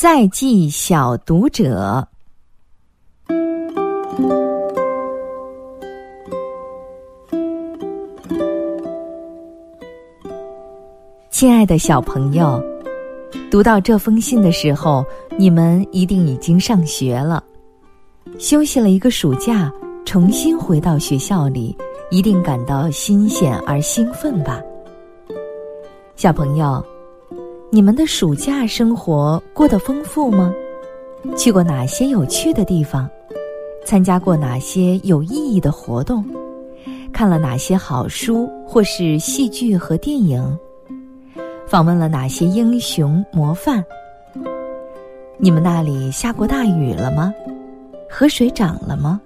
在记小读者，亲爱的小朋友，读到这封信的时候，你们一定已经上学了，休息了一个暑假，重新回到学校里，一定感到新鲜而兴奋吧，小朋友。你们的暑假生活过得丰富吗？去过哪些有趣的地方？参加过哪些有意义的活动？看了哪些好书或是戏剧和电影？访问了哪些英雄模范？你们那里下过大雨了吗？河水涨了吗？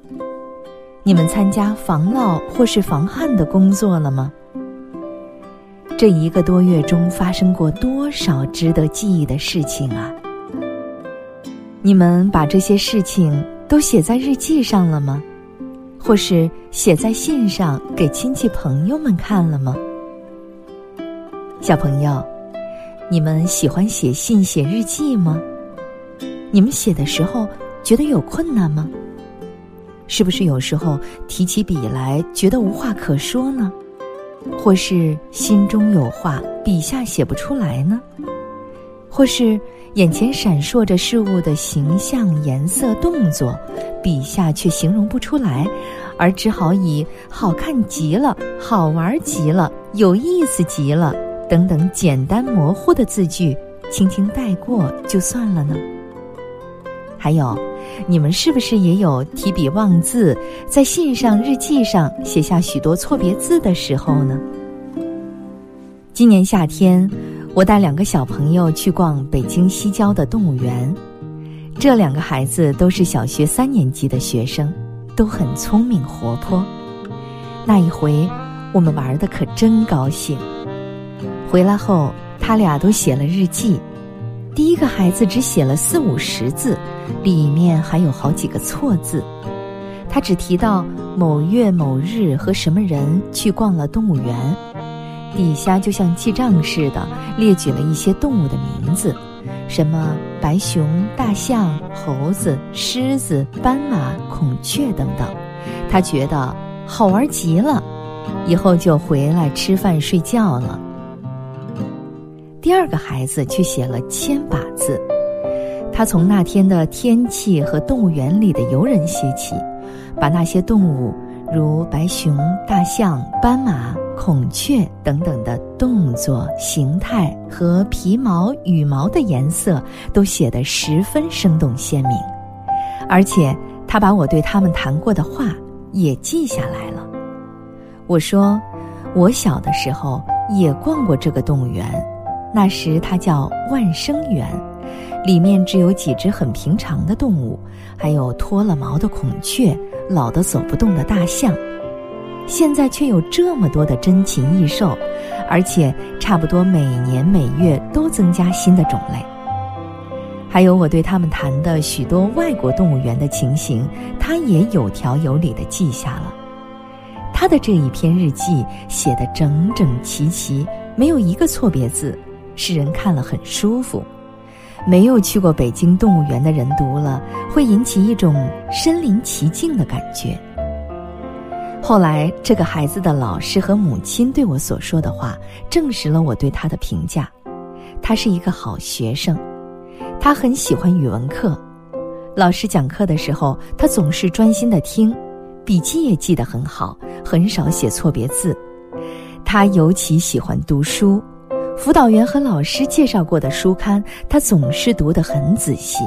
你们参加防涝或是防旱的工作了吗？这一个多月中发生过多少值得记忆的事情啊？你们把这些事情都写在日记上了吗？或是写在信上给亲戚朋友们看了吗？小朋友，你们喜欢写信写日记吗？你们写的时候觉得有困难吗？是不是有时候提起笔来觉得无话可说呢？或是心中有话，笔下写不出来呢；或是眼前闪烁着事物的形象、颜色、动作，笔下却形容不出来，而只好以“好看极了”“好玩极了”“有意思极了”等等简单模糊的字句，轻轻带过就算了呢？还有。你们是不是也有提笔忘字，在信上、日记上写下许多错别字的时候呢？今年夏天，我带两个小朋友去逛北京西郊的动物园。这两个孩子都是小学三年级的学生，都很聪明活泼。那一回，我们玩的可真高兴。回来后，他俩都写了日记。第一个孩子只写了四五十字，里面还有好几个错字。他只提到某月某日和什么人去逛了动物园，底下就像记账似的列举了一些动物的名字，什么白熊、大象、猴子、狮子、斑马、孔雀等等。他觉得好玩极了，以后就回来吃饭睡觉了。第二个孩子却写了千把字，他从那天的天气和动物园里的游人写起，把那些动物，如白熊、大象、斑马、孔雀等等的动作、形态和皮毛、羽毛的颜色都写得十分生动鲜明，而且他把我对他们谈过的话也记下来了。我说，我小的时候也逛过这个动物园。那时它叫万生园，里面只有几只很平常的动物，还有脱了毛的孔雀、老的走不动的大象。现在却有这么多的珍禽异兽，而且差不多每年每月都增加新的种类。还有我对他们谈的许多外国动物园的情形，他也有条有理的记下了。他的这一篇日记写得整整齐齐，没有一个错别字。使人看了很舒服，没有去过北京动物园的人读了，会引起一种身临其境的感觉。后来，这个孩子的老师和母亲对我所说的话，证实了我对他的评价：他是一个好学生，他很喜欢语文课，老师讲课的时候，他总是专心的听，笔记也记得很好，很少写错别字。他尤其喜欢读书。辅导员和老师介绍过的书刊，他总是读得很仔细，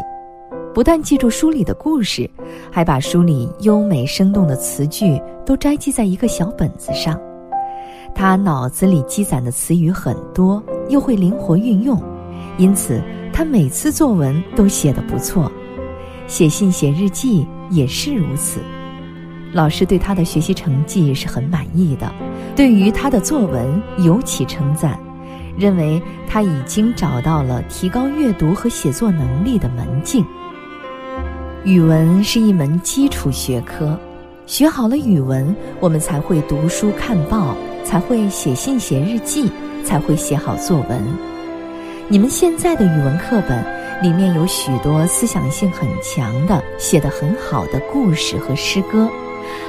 不但记住书里的故事，还把书里优美生动的词句都摘记在一个小本子上。他脑子里积攒的词语很多，又会灵活运用，因此他每次作文都写得不错，写信写日记也是如此。老师对他的学习成绩是很满意的，对于他的作文尤其称赞。认为他已经找到了提高阅读和写作能力的门径。语文是一门基础学科，学好了语文，我们才会读书看报，才会写信写日记，才会写好作文。你们现在的语文课本里面有许多思想性很强的、写得很好的故事和诗歌，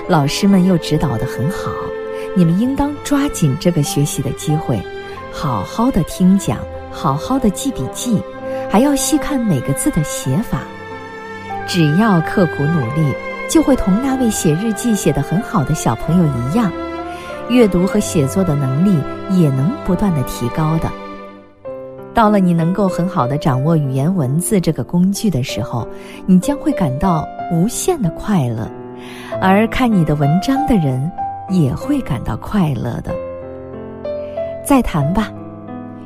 老师们又指导得很好。你们应当抓紧这个学习的机会，好好的听讲，好好的记笔记，还要细看每个字的写法。只要刻苦努力，就会同那位写日记写得很好的小朋友一样，阅读和写作的能力也能不断的提高的。到了你能够很好的掌握语言文字这个工具的时候，你将会感到无限的快乐，而看你的文章的人。也会感到快乐的。再谈吧，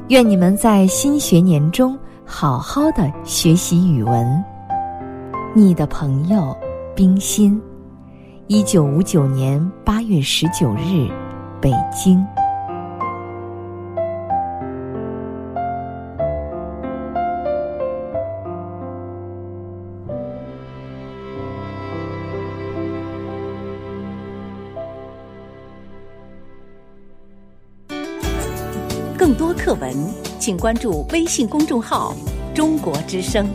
愿你们在新学年中好好的学习语文。你的朋友冰心，一九五九年八月十九日，北京。更多课文，请关注微信公众号“中国之声”。